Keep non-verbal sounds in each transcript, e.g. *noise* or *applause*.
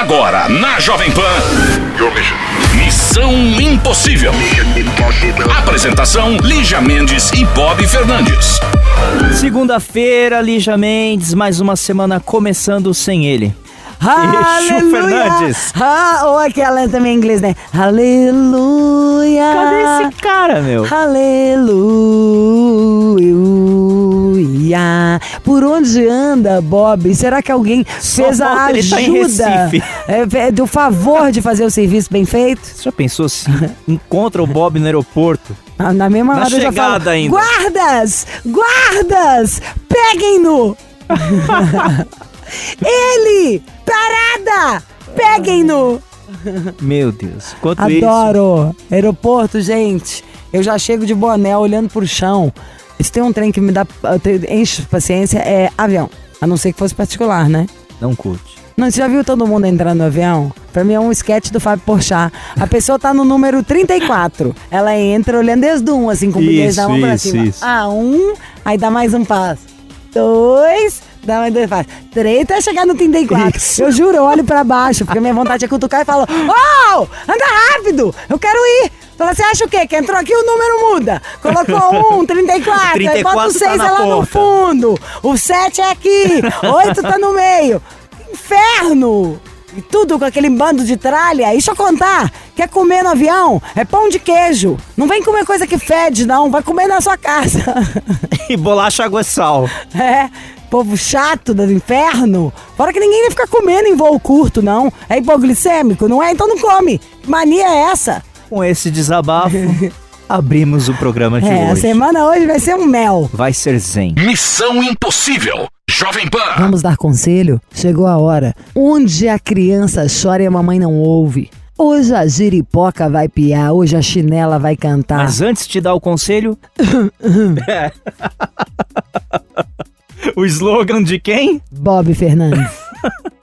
Agora, na Jovem Pan. Missão Impossível. Apresentação: Lígia Mendes e Bob Fernandes. Segunda-feira, Lígia Mendes, mais uma semana começando sem ele. Aleluia! Fernandes. Ah, ou aquela também em inglês, né? Aleluia! Cadê esse cara, meu? Aleluia! Por onde anda, Bob? Será que alguém Só fez a tá ajuda é, é, do favor de fazer o serviço bem feito? Você já pensou se encontra o Bob no aeroporto? Ah, Na mesma Na hora eu já falo, chegada ainda. guardas! Guardas! Peguem-no! *laughs* Ele! Parada! Peguem-no! Meu Deus. Enquanto isso, Adoro! Aeroporto, gente. Eu já chego de boné olhando pro chão. Se tem um trem que me dá enche paciência, é avião. A não ser que fosse particular, né? não curte. Não, você já viu todo mundo entrando no avião? Pra mim é um sketch do Fábio Porchat. A pessoa tá no número 34. Ela entra olhando desde um, assim, com o bilhete da mão pra Isso, cima. isso. Ah, um, aí dá mais um passo. Dois, dá mais dois passos. Três, até chegar no 34. Isso. Eu juro, eu olho pra baixo, porque minha vontade é cutucar e falo, oh, anda rápido, eu quero ir. Fala, você acha o quê? Que entrou aqui o número muda. Colocou um, *laughs* 34, aí 34 bota o tá 6 na é lá no ponta. fundo. O 7 é aqui, 8 tá no meio. Inferno! E tudo com aquele bando de tralha. E deixa eu contar, quer comer no avião? É pão de queijo. Não vem comer coisa que fede, não. Vai comer na sua casa. *laughs* E bolacha água e sal. é, povo chato do inferno. Fora que ninguém vai ficar comendo em voo curto, não. É hipoglicêmico, não é? Então não come. Que mania é essa? Com esse desabafo, *laughs* abrimos o programa de é, a hoje. semana hoje vai ser um mel. Vai ser zen. Missão Impossível. Jovem Pan. Vamos dar conselho? Chegou a hora. Onde a criança chora e a mamãe não ouve. Hoje a giripoca vai piar, hoje a chinela vai cantar. Mas antes de dar o conselho. *laughs* o slogan de quem? Bob Fernandes.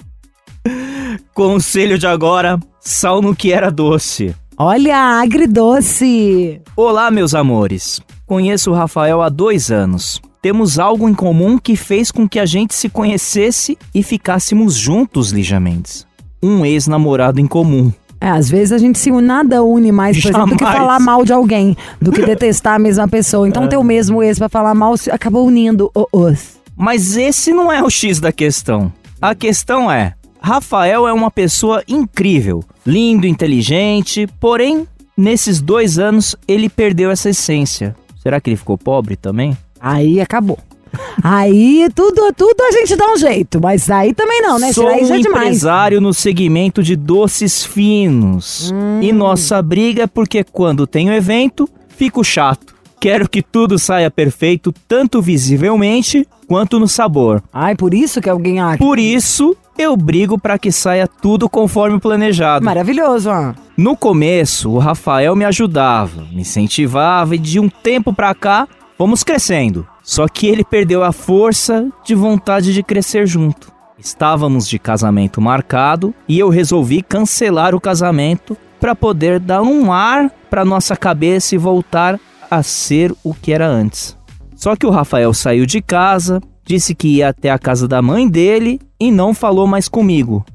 *laughs* Conselho de agora: sal no que era doce. Olha, agridoce. Olá, meus amores. Conheço o Rafael há dois anos. Temos algo em comum que fez com que a gente se conhecesse e ficássemos juntos, Lígia Mendes. Um ex-namorado em comum. É, às vezes a gente se nada une mais, por exemplo, do que falar mal de alguém, do que detestar a mesma pessoa. Então ter o mesmo ex pra falar mal se- acabou unindo o- os. Mas esse não é o X da questão. A questão é: Rafael é uma pessoa incrível, lindo, inteligente, porém, nesses dois anos ele perdeu essa essência. Será que ele ficou pobre também? Aí acabou. *laughs* Aí tudo, tudo a gente dá um jeito, mas aí também não, né? Sou aí um já é empresário no segmento de doces finos. Hum. E nossa briga é porque quando tenho evento, fico chato. Quero que tudo saia perfeito, tanto visivelmente quanto no sabor. Ai, por isso que alguém ah, Por isso, eu brigo para que saia tudo conforme planejado. maravilhoso, ó. No começo, o Rafael me ajudava, me incentivava e de um tempo pra cá, fomos crescendo. Só que ele perdeu a força de vontade de crescer junto. Estávamos de casamento marcado e eu resolvi cancelar o casamento para poder dar um ar para nossa cabeça e voltar a ser o que era antes. Só que o Rafael saiu de casa, disse que ia até a casa da mãe dele e não falou mais comigo.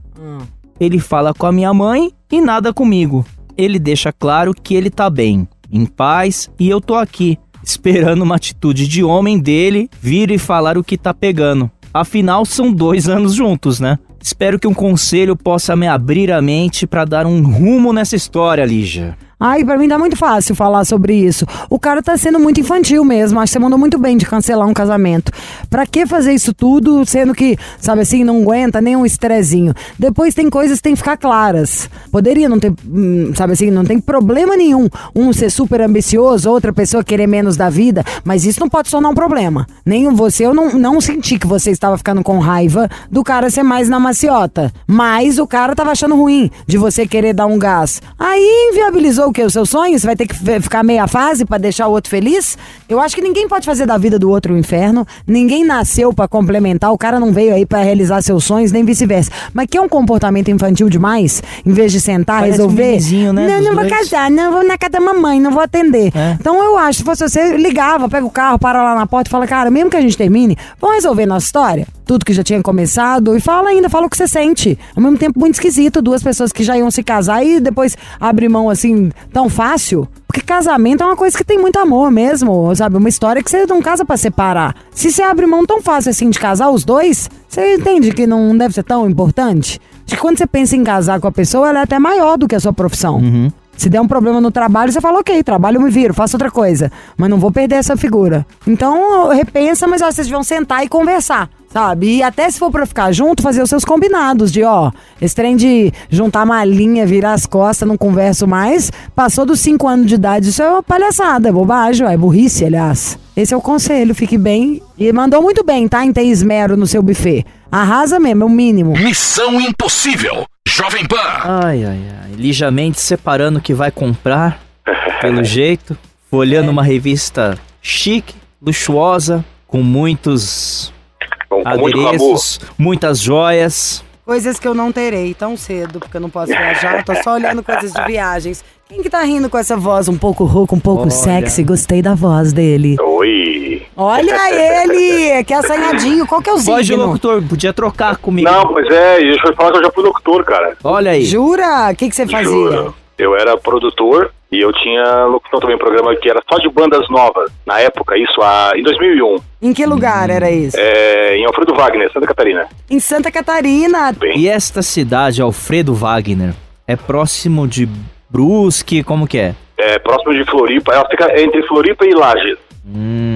Ele fala com a minha mãe e nada comigo. Ele deixa claro que ele tá bem, em paz e eu tô aqui, esperando uma atitude de homem dele vir e falar o que tá pegando. Afinal, são dois anos juntos, né? Espero que um conselho possa me abrir a mente pra dar um rumo nessa história, Lígia. Ai, pra mim tá muito fácil falar sobre isso. O cara tá sendo muito infantil mesmo. Acho que você mandou muito bem de cancelar um casamento. Pra que fazer isso tudo, sendo que, sabe assim, não aguenta nem um estrezinho? Depois tem coisas que tem que ficar claras. Poderia não ter, hum, sabe assim, não tem problema nenhum um ser super ambicioso, outra pessoa querer menos da vida, mas isso não pode tornar um problema. Nem você, eu não, não senti que você estava ficando com raiva do cara ser mais na maciota. Mas o cara tava achando ruim de você querer dar um gás. Aí inviabilizou o quê? O seu sonho? Você vai ter que ficar meia fase pra deixar o outro feliz? Eu acho que ninguém pode fazer da vida do outro um inferno. Ninguém nasceu pra complementar. O cara não veio aí pra realizar seus sonhos, nem vice-versa. Mas que é um comportamento infantil demais? Em vez de sentar, Parece um resolver. bebezinho, né, Não, não vou casar, não vou na casa da mamãe, não vou atender. É. Então eu acho, se fosse você, ligava, pega o carro, para lá na porta e fala, cara, mesmo que a gente termine, vamos resolver nossa história? Tudo que já tinha começado e fala ainda, fala o que você sente. Ao mesmo tempo, muito esquisito, duas pessoas que já iam se casar e depois abre mão assim, tão fácil. Porque casamento é uma coisa que tem muito amor mesmo, sabe? Uma história que você não casa pra separar. Se você abre mão tão fácil assim de casar os dois, você entende que não deve ser tão importante? Acho que quando você pensa em casar com a pessoa, ela é até maior do que a sua profissão. Se der um problema no trabalho, você fala, ok, trabalho eu me viro, faço outra coisa. Mas não vou perder essa figura. Então, repensa, mas ó, vocês vão sentar e conversar, sabe? E até se for pra ficar junto, fazer os seus combinados de, ó, esse trem de juntar malinha, virar as costas, não converso mais, passou dos 5 anos de idade, isso é uma palhaçada, é bobagem, é burrice, aliás. Esse é o conselho, fique bem. E mandou muito bem, tá? Em ter esmero no seu buffet. Arrasa mesmo, é o mínimo. Missão Impossível. Jovem Pan. Ai, ai, ai. Lijamente separando o que vai comprar, *laughs* pelo jeito. Folhando uma revista chique, luxuosa, com muitos Com, com muito glamour. adereços, muitas joias. Coisas que eu não terei tão cedo, porque eu não posso viajar, eu tô só olhando coisas de viagens. Quem que tá rindo com essa voz um pouco rouca, um pouco Olha. sexy? Gostei da voz dele. Oi. Olha ele, que assanhadinho. Qual que é o Voz de signo? locutor, podia trocar comigo. Não, pois é, e eu falar que eu já fui locutor, cara. Olha aí. Jura? O que, que você fazia? Juro. Eu era produtor e eu tinha locutor também, um programa que era só de bandas novas. Na época, isso há, em 2001, Em que lugar era isso? é, em Alfredo Wagner, Santa Catarina. Em Santa Catarina. Bem, E esta cidade, Alfredo Wagner, é próximo de Brusque, como que é? é, próximo de Floripa, ela fica entre Floripa e Lages.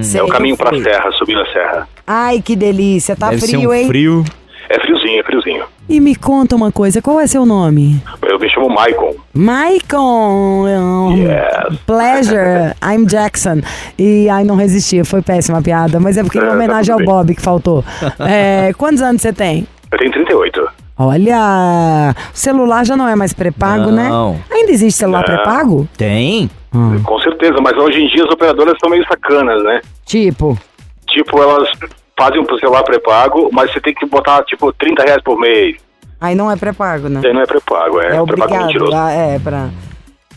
Sei, é o caminho pra serra, subindo a serra. Ai, que delícia. Tá Deve ser frio, um hein? frio. É friozinho, é friozinho. E me conta uma coisa, qual é seu nome? Eu me chamo Maicon. Maicon, um, Yes. Pleasure, *laughs* I'm Jackson. E ai, não resisti, foi péssima a piada, mas é porque em É, tá homenagem ao tudo bem. Bob que faltou. *laughs* É, quantos anos você tem? Eu tenho 38. Olha, o celular já não é mais pré-pago, né? Não. Ainda existe celular pré-pago? Tem. Hum, Com certeza, mas hoje em dia as operadoras são meio sacanas, né? tipo, Tipo, elas fazem um celular pré-pago, mas você tem que botar, tipo, 30 reais por mês. aí não é pré-pago, né? Aí não é pré-pago, é, É pré-pago mentiroso. ah, É, pra...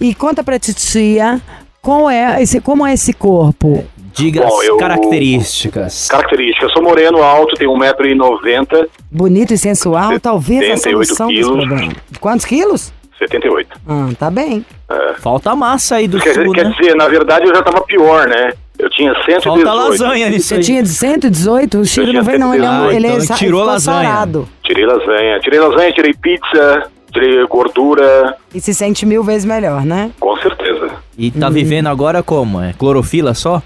E conta pra titia, qual é esse, como é esse corpo? Diga Bom, as eu- características. Característica, eu sou moreno, alto, tenho 1,90m, Bonito e sensual? Talvez a 78 solução dos quilos. problemas. Quantos quilos? 78. Ah, tá bem. Falta massa aí do Quer, sul, quer né? dizer, na verdade eu já tava pior, né? Eu tinha 118. Falta lasanha nisso Você tinha de 118? O Chiro Eu não veio, não. Ele é, 118. ele é então sa- tirou lasanha. sarado. Tirei lasanha. Tirei lasanha, tirei pizza, tirei gordura. E se sente mil vezes melhor, né? Com certeza. E tá Uhum. vivendo agora como? É clorofila só?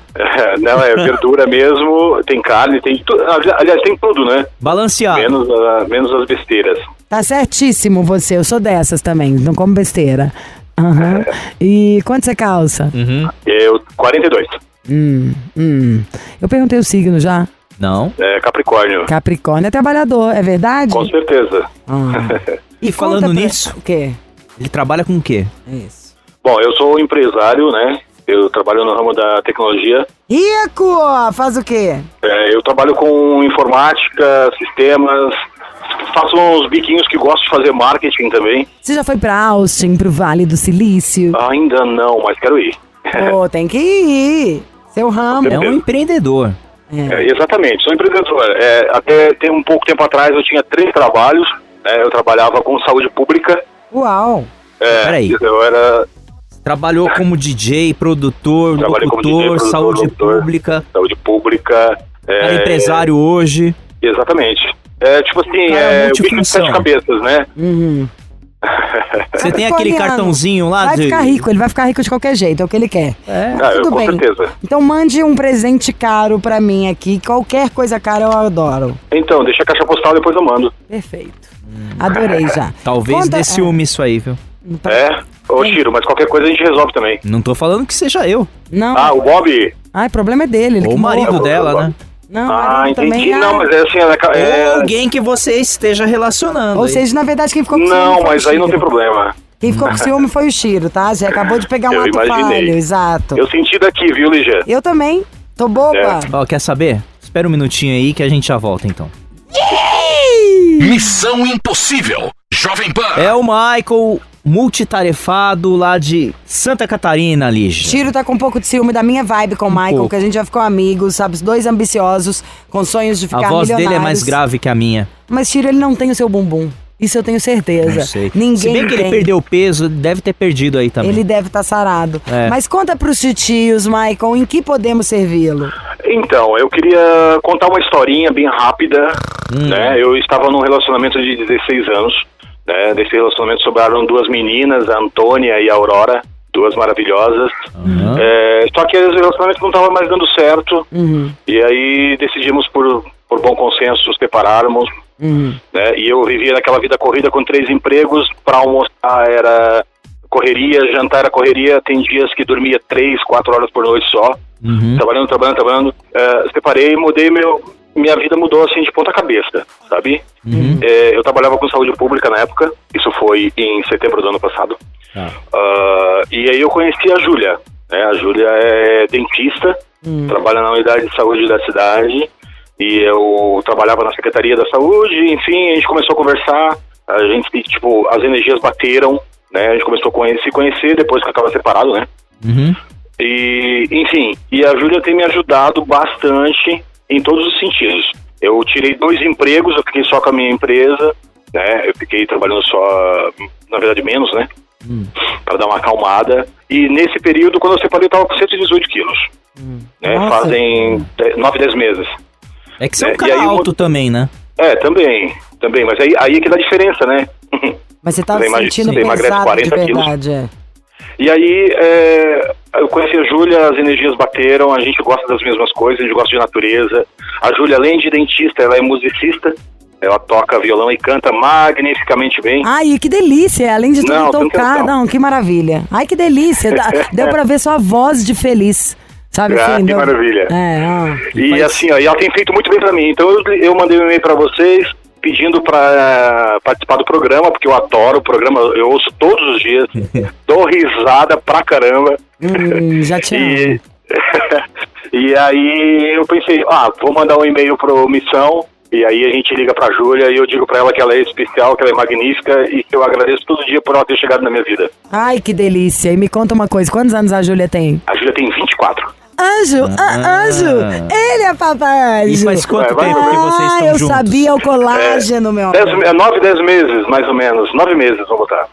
Não, é verdura mesmo, tem carne, tem tudo. Aliás, tem tudo, né? Balanceado. Menos, a- menos as besteiras. Tá certíssimo você. Eu sou dessas também. Não como besteira. Aham. E quanto você calça? Uhum. Eu, 42. Hum, hum. Eu perguntei o signo já. Não. É, Capricórnio. Capricórnio é trabalhador, é verdade? Com certeza. Ah. *laughs* E falando pra- nisso? O quê? Ele trabalha com o quê? Isso. Bom, eu sou empresário, né? Eu trabalho no ramo da tecnologia. Rico! Faz o quê? É, eu trabalho com informática, sistemas. Faço uns biquinhos que gosto de fazer marketing também. Você já foi pra Austin, pro Vale do Silício? Ainda não, mas quero ir. Pô, tem que ir. Seu ramo. É um empreendedor. É. É, exatamente, sou empreendedor. É, até tem um pouco tempo atrás eu tinha três trabalhos. né? eu trabalhava com saúde pública. Uau! É, Peraí. Eu era Trabalhou como DJ, produtor, Trabalhei locutor, DJ, produtor, saúde locutor. pública, saúde pública. É, empresário hoje. Exatamente. É tipo assim, é o bicho de sete cabeças, né? Uhum. *laughs* Você tem aquele cartãozinho lá Vai de... ficar rico, ele vai ficar rico de qualquer jeito, é o que ele quer. É. Ah, eu, Tudo com bem. certeza. Então mande um presente caro pra mim aqui. Qualquer coisa cara eu adoro. Então, deixa a caixa postal depois eu mando. Perfeito. Adorei já. Talvez Conta- dê ciúme isso aí, viu? é, É? Ô, Chiro, mas qualquer coisa a gente resolve também. Não tô falando que seja eu. Não. Ah, o Bob? Ai, problema é dele. Ele Ou o marido dela, né? Não, Ah, entendi. também. Não, mas é assim, ela é- é... Ou alguém que você esteja relacionando. Ou aí. seja, na verdade, quem ficou com ciúme Não, mas aí não tem problema. Quem ficou com ciúme foi o Chiro, tá? Já acabou de pegar um Eu ato imaginei. falho, exato. Eu senti daqui, viu, Lígia? Eu também. Tô boba. É. Ó, quer saber? Espera um minutinho aí que a gente já volta então. Missão Impossível. Jovem Pan. É o Michael multitarefado lá de Santa Catarina, Lígia. Chiro tá com um pouco de ciúme da minha vibe com o Michael, pouco. que a gente já ficou amigos, sabe? Os dois ambiciosos, com sonhos de ficar A voz dele é mais grave que a minha. Mas Chiro, ele não tem o seu bumbum. Isso eu tenho certeza. Não sei. Ninguém Se bem que ele tem. perdeu peso, deve ter perdido aí também. Ele deve estar sarado. É. Mas conta pros titios, Michael, em que podemos servi-lo? Então, eu queria contar uma historinha bem rápida, Hum. né? Eu estava num relacionamento de 16 anos, né? Desse relacionamento sobraram duas meninas, a Antônia e a Aurora, duas maravilhosas. Aham. É, só que o relacionamento não estava mais dando certo, Uhum, e aí decidimos por, por bom consenso nos separarmos, uhum. né? E eu vivia naquela vida corrida com três empregos, para almoçar era correria, jantar era correria, tem dias que dormia três, quatro horas por noite só Uhum. trabalhando, trabalhando, trabalhando. É, separei, mudei meu. Minha vida mudou assim de ponta cabeça, sabe? Uhum. É, eu trabalhava com saúde pública na época, isso foi em setembro do ano passado. Tá. Ah, e aí eu conheci a Júlia. né? A Júlia é dentista, trabalha na unidade de saúde da cidade. E eu trabalhava na Secretaria da Saúde, enfim, a gente começou a conversar. A gente, tipo, as energias bateram, né? A gente começou a se conhecer depois que eu estava separado, né? Uhum. E, enfim, e a Júlia tem me ajudado bastante em todos os sentidos. Eu tirei dois empregos, eu fiquei só com a minha empresa, né? Eu fiquei trabalhando só, na verdade, menos, né? Para dar uma acalmada. E nesse período, quando eu separei, eu tava com 118 quilos. Né? Nossa. Fazem 9, 10 meses. É que você é um É, e cara aí alto também, né? É, também, também. Mas aí, aí é que dá diferença, né? Mas você tá Você sentindo pesado 40 de quilos. verdade, é. E aí, é, eu conheci a Júlia, as energias bateram, a gente gosta das mesmas coisas, a gente gosta de natureza. A Júlia, além de dentista, ela é musicista, ela toca violão e canta magnificamente bem. Ai, que delícia! Além de tudo Não, tocar, não, que maravilha. Ai, que delícia! *laughs* Deu pra ver sua voz de feliz. Sabe Ah, assim? que deu- maravilha. É, ah. E assim, ó, e ela tem feito muito bem pra mim. Então eu, eu mandei um e-mail pra vocês pedindo pra participar do programa, porque eu adoro o programa, eu ouço todos os dias, *laughs* dou risada pra caramba. Hum, já *laughs* amo. E, *laughs* e aí eu pensei, ah, vou mandar um e-mail pro Missão, e aí a gente liga pra Júlia e eu digo pra ela que ela é especial, que ela é magnífica e que eu agradeço todo dia por ela ter chegado na minha vida. Ai, que delícia. E me conta uma coisa, quantos anos a Júlia tem? A Júlia tem 24. Anjo, ah, anjo, ele é papai anjo. E faz quanto É, vai- tempo que vocês ah, estão eu juntos? sabia o colágeno, meu Dez, amor. é, nove, dez meses, mais ou menos. Nove meses, vamos botar.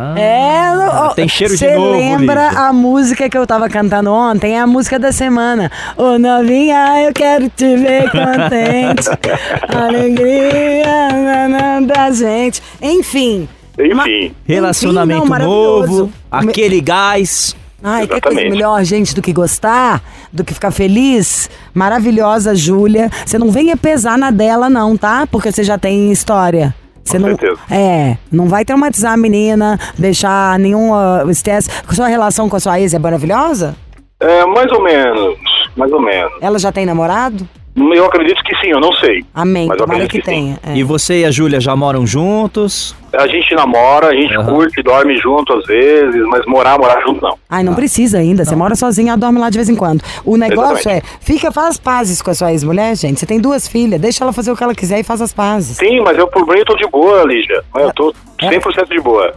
Ah, É, ó, tem cheiro de novo, lembra Lígia. a música que eu tava cantando ontem? É a música da semana. Ô novinha, eu quero te ver contente. *laughs* Alegria na, na, da gente. Enfim. Enfim, Relacionamento Enfim, não, novo, aquele gás. Ai, que coisa melhor, gente, do que gostar, do que ficar feliz. Maravilhosa, Júlia. Você não venha pesar na dela, não, tá? Porque você já tem história. Você Com não, certeza. é, não vai traumatizar a menina, deixar nenhum uh, estresse. Sua relação com a sua ex é maravilhosa? é, mais ou menos, mais ou menos. Ela já tem namorado? Eu acredito que sim, eu não sei. Amém, Mas tomara que que tenha. é. E você e a Júlia já moram juntos? A gente namora, a gente Aham. curte, dorme junto às vezes, mas morar, morar junto não. Ai, não precisa ainda. Você mora sozinha, ela dorme lá de vez em quando. O negócio Exatamente. é, fica, faz as pazes com a sua ex-mulher, gente. Você tem duas filhas, deixa ela fazer o que ela quiser e faz as pazes. Sim, mas eu por mim eu tô de boa, Lígia. Eu tô É. 100% de boa.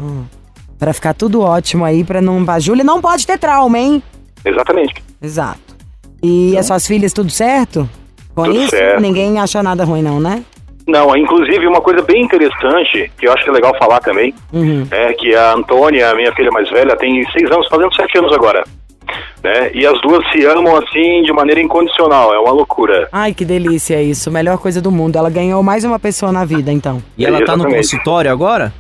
Pra ficar tudo ótimo aí, pra não... A Júlia não pode ter trauma, hein? Exatamente. Exato. E as suas filhas, tudo certo? Com Tudo isso, certo. ninguém achou nada ruim, não, né? Não, inclusive uma coisa bem interessante, que eu acho que é legal falar também, Uhum. é que a Antônia, a minha filha mais velha, tem seis anos, fazendo sete anos agora. Né? E as duas se amam assim de maneira incondicional, é uma loucura. Ai, que delícia isso. Melhor coisa do mundo. Ela ganhou mais uma pessoa na vida, então. E ela tá no consultório agora?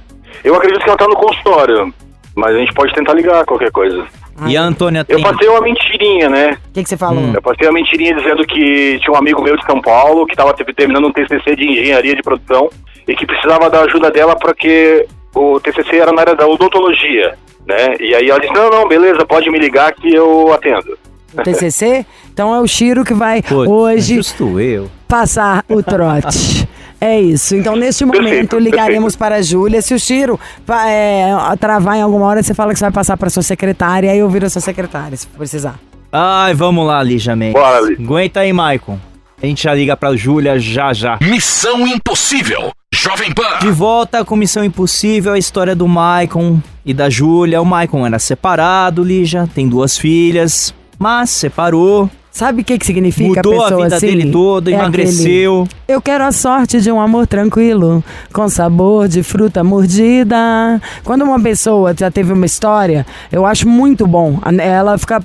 Eu acredito que ela tá no consultório, mas a gente pode tentar ligar qualquer coisa. E a Antônia Eu tem. passei uma mentirinha, né? O que, que você falou? Hum. Eu passei uma mentirinha dizendo que tinha um amigo meu de São Paulo que estava terminando um TCC de engenharia de produção e que precisava da ajuda dela porque o TCC era na área da odontologia, né? E aí ela disse, não, não, beleza, pode me ligar que eu atendo. O TCC? Então é o Chiro que vai Pô, hoje Justo eu. passar o trote. *laughs* É isso. Então, neste momento, Perfeito, ligaremos para a Júlia. Se o Chiro va- é, travar em alguma hora, você fala que você vai passar para sua secretária, aí eu viro a sua secretária, se precisar. Ai, vamos lá, Lígia Mendes. Bora, Lígia. Aguenta aí, Maicon. A gente já liga pra Júlia já já. Missão Impossível. Jovem Pan. De volta com Missão Impossível, a história do Maicon e da Júlia. O Maicon era separado, Lígia, tem duas filhas, mas separou, Sabe o que, que significa mudou a a pessoa vida assim? dele toda, É emagreceu. aquele, Eu quero a sorte de um amor tranquilo, com sabor de fruta mordida. Quando uma pessoa já teve uma história, eu acho muito bom. Ela fica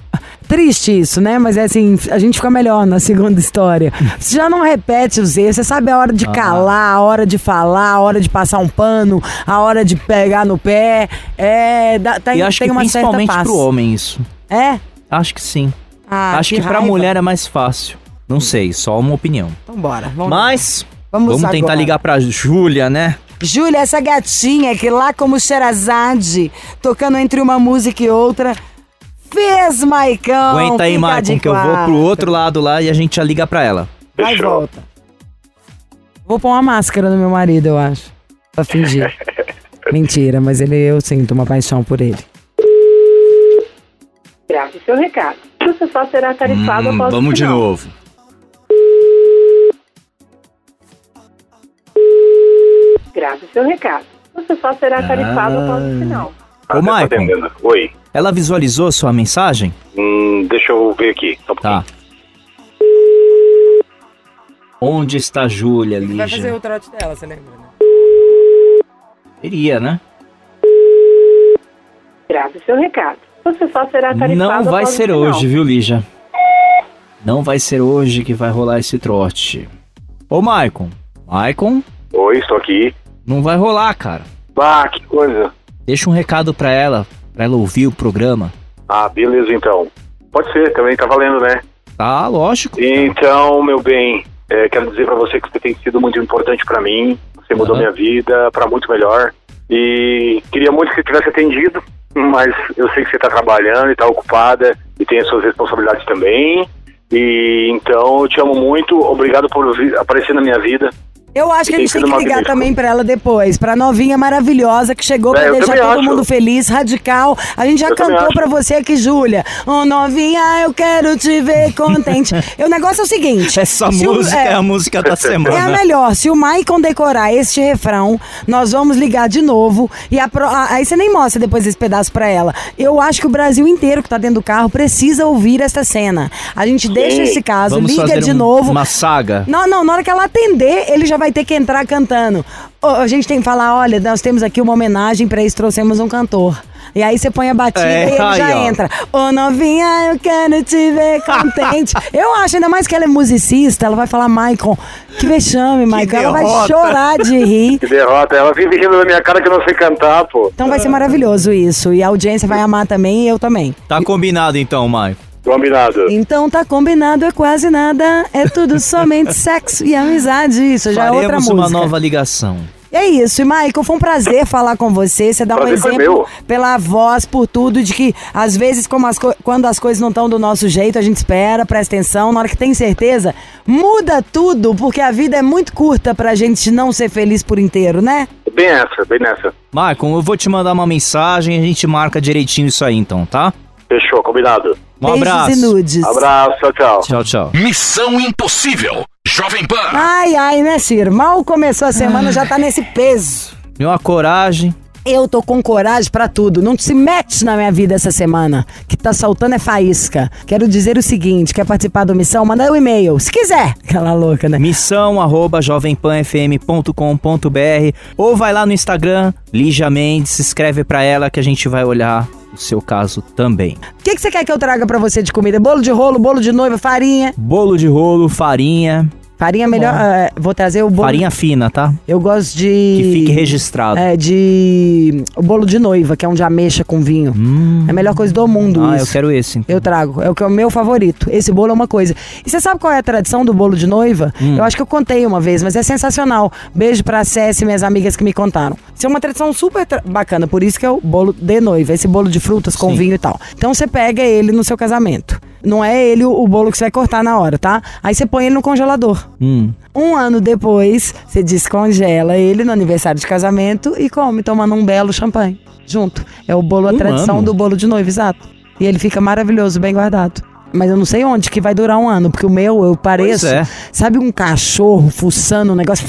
triste isso, né? Mas é assim, a gente fica melhor na segunda história. Você já não repete os erros, você sabe a hora de calar, a hora de falar, a hora de passar um pano, a hora de pegar no pé. É, dá, tá, E acho tem que uma certa principalmente paz. pro homem isso. É? Acho que sim. Ah, acho que, pra raiva. mulher é mais fácil. Não sei, só uma opinião. Então bora, vamos. Mas Vamos vamos, tentar agora. ligar pra Júlia, né? Júlia, essa gatinha que lá como Sherazade, tocando entre uma música e outra, fez Maicão. Aguenta aí, Maicon, que eu vou pro outro lado lá e a gente já liga pra ela. Vai e Fechou. volta. Vou pôr uma máscara no meu marido, eu acho. Pra fingir. *laughs* Mentira, mas ele, eu sinto uma paixão por ele. Grave seu recado. Você só será tarifado Hum, após o vamos de final. novo. Grave seu recado. Você só será tarifado após o final. Ô, Ah, tá Maicon. Oi. Ela visualizou sua mensagem? Hum, deixa eu ver aqui. Só um Tá. Onde está a Júlia, Lígia? o trote dela, você lembra, né? Iria, né? Grave seu recado. Você só será tarifado Não vai após o ser final. hoje, viu, Lígia? Não vai ser hoje que vai rolar esse trote. Ô, Maicon. Maicon, Oi, estou aqui. não vai rolar, cara. Ah, que coisa. Deixa um recado pra ela, pra ela ouvir o programa. Ah, beleza então. Pode ser, também tá valendo, né? Tá, lógico. Então, meu bem, é, quero dizer pra você que você tem sido muito importante pra mim. Você mudou Aham. minha vida pra muito melhor. E queria muito que você tivesse atendido, mas eu sei que você tá trabalhando e tá ocupada e tem as suas responsabilidades também. E então, eu te amo muito. Obrigado por aparecer na minha vida. Eu acho que a gente tem que ligar também pra ela depois, pra novinha maravilhosa que chegou pra É, deixar todo acho. mundo feliz, radical. A gente já Eu cantou pra você aqui, Júlia. Ô novinha, eu quero te ver contente. e *laughs* o negócio é o seguinte: Essa se o- música é, a música da *laughs* semana. É a melhor. Se o Maicon decorar este refrão, nós vamos ligar de novo. E a a- aí você nem mostra depois esse pedaço pra ela. Eu acho que o Brasil inteiro que tá dentro do carro precisa ouvir esta cena. A gente deixa esse caso, Vamos liga fazer de um- novo. uma saga. Não, não, na hora que ela atender, ele já vai ter que entrar cantando. A gente tem que falar, olha, nós temos aqui uma homenagem pra isso, trouxemos um cantor. E aí você põe a batida É, e ele aí, já ó. entra. Ô novinha, eu quero te ver contente. *laughs* eu acho, ainda mais que ela é musicista, ela vai falar, Maicon, que vexame, Maicon. Ela vai chorar de rir. *laughs* Que derrota. Ela vive rindo na minha cara que eu não sei cantar, pô. Então vai ser maravilhoso isso. E a audiência vai amar também e eu também. Tá combinado então, Maicon. Combinado. Então tá combinado, é quase nada. É tudo somente *laughs* sexo e amizade. Isso já é outra Faremos música. uma nova ligação. É isso, e Michael, foi um prazer falar com você. Você dá um Prazer foi exemplo pela voz, por tudo, de que às vezes, como as quando as coisas não estão do nosso jeito, a gente espera, presta atenção. Na hora que tem certeza, muda tudo, porque a vida é muito curta pra gente não ser feliz por inteiro, né? Bem essa, bem nessa. Maicon, eu vou te mandar uma mensagem e a gente marca direitinho isso aí então, tá? Fechou, combinado. Um Beijos abraço. e nudes. Abraço, tchau, tchau. Tchau, tchau. Missão Impossível. Jovem Pan. Ai, ai, né, Ciro? Mal começou a semana, já tá nesse peso. Deu uma coragem. Eu tô com coragem pra tudo. Não se mete na minha vida essa semana. Que tá saltando é faísca. Quero dizer o seguinte: quer participar do missão? Manda um e-mail. Se quiser. *laughs* Aquela louca, né? Missão arroba jovempanfm.com.br ou vai lá no Instagram, Lígia Mendes, se inscreve pra ela que a gente vai olhar o seu caso também. O que, que você quer que eu traga pra você de comida? Bolo de rolo, bolo de noiva, farinha. Bolo de rolo, farinha, Farinha melhor. eh, vou trazer o bolo. farinha fina, tá? Eu gosto de. Que fique registrado. É, de. O bolo de noiva, que é um de ameixa com vinho. É a melhor coisa do mundo. Ah, isso. eu quero esse. então. Eu trago. É o que é o meu favorito. Esse bolo é uma coisa. E você sabe qual é a tradição do bolo de noiva? Hum. Eu acho que eu contei uma vez, mas é sensacional. Beijo pra Cécia e minhas amigas que me contaram. Isso é uma tradição super tra- bacana, por isso que é o bolo de noiva. Esse bolo de frutas com Sim. vinho e tal. Então você pega ele no seu casamento. Não é ele o, bolo que você vai cortar na hora, tá? Aí você põe ele no congelador. Hum. Um ano depois, você descongela ele no aniversário de casamento e come, tomando um belo champanhe. Junto. É o bolo, a Um tradição ano? do bolo de noivo, exato. E ele fica maravilhoso, bem guardado. Mas eu não sei onde que vai durar um ano, porque o meu, eu pareço. é. Sabe um cachorro fuçando um negócio.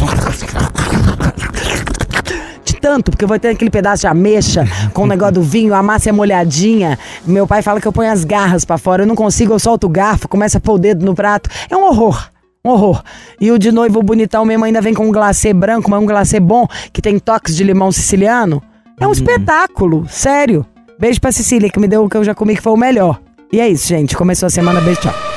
Tanto, porque eu vou ter aquele pedaço de ameixa com o negócio do vinho, a massa é molhadinha. Meu pai fala que eu ponho as garras pra fora, eu não consigo, eu solto o garfo, começa a pôr o dedo no prato. É um horror. Um horror. E o de noivo bonitão mesmo ainda vem com um glacê branco, mas um glacê bom, que tem toques de limão siciliano. É um espetáculo, sério. Beijo pra Cecília, que me deu o que eu já comi, que foi o melhor. E é isso, gente. Começou a semana, beijo, tchau.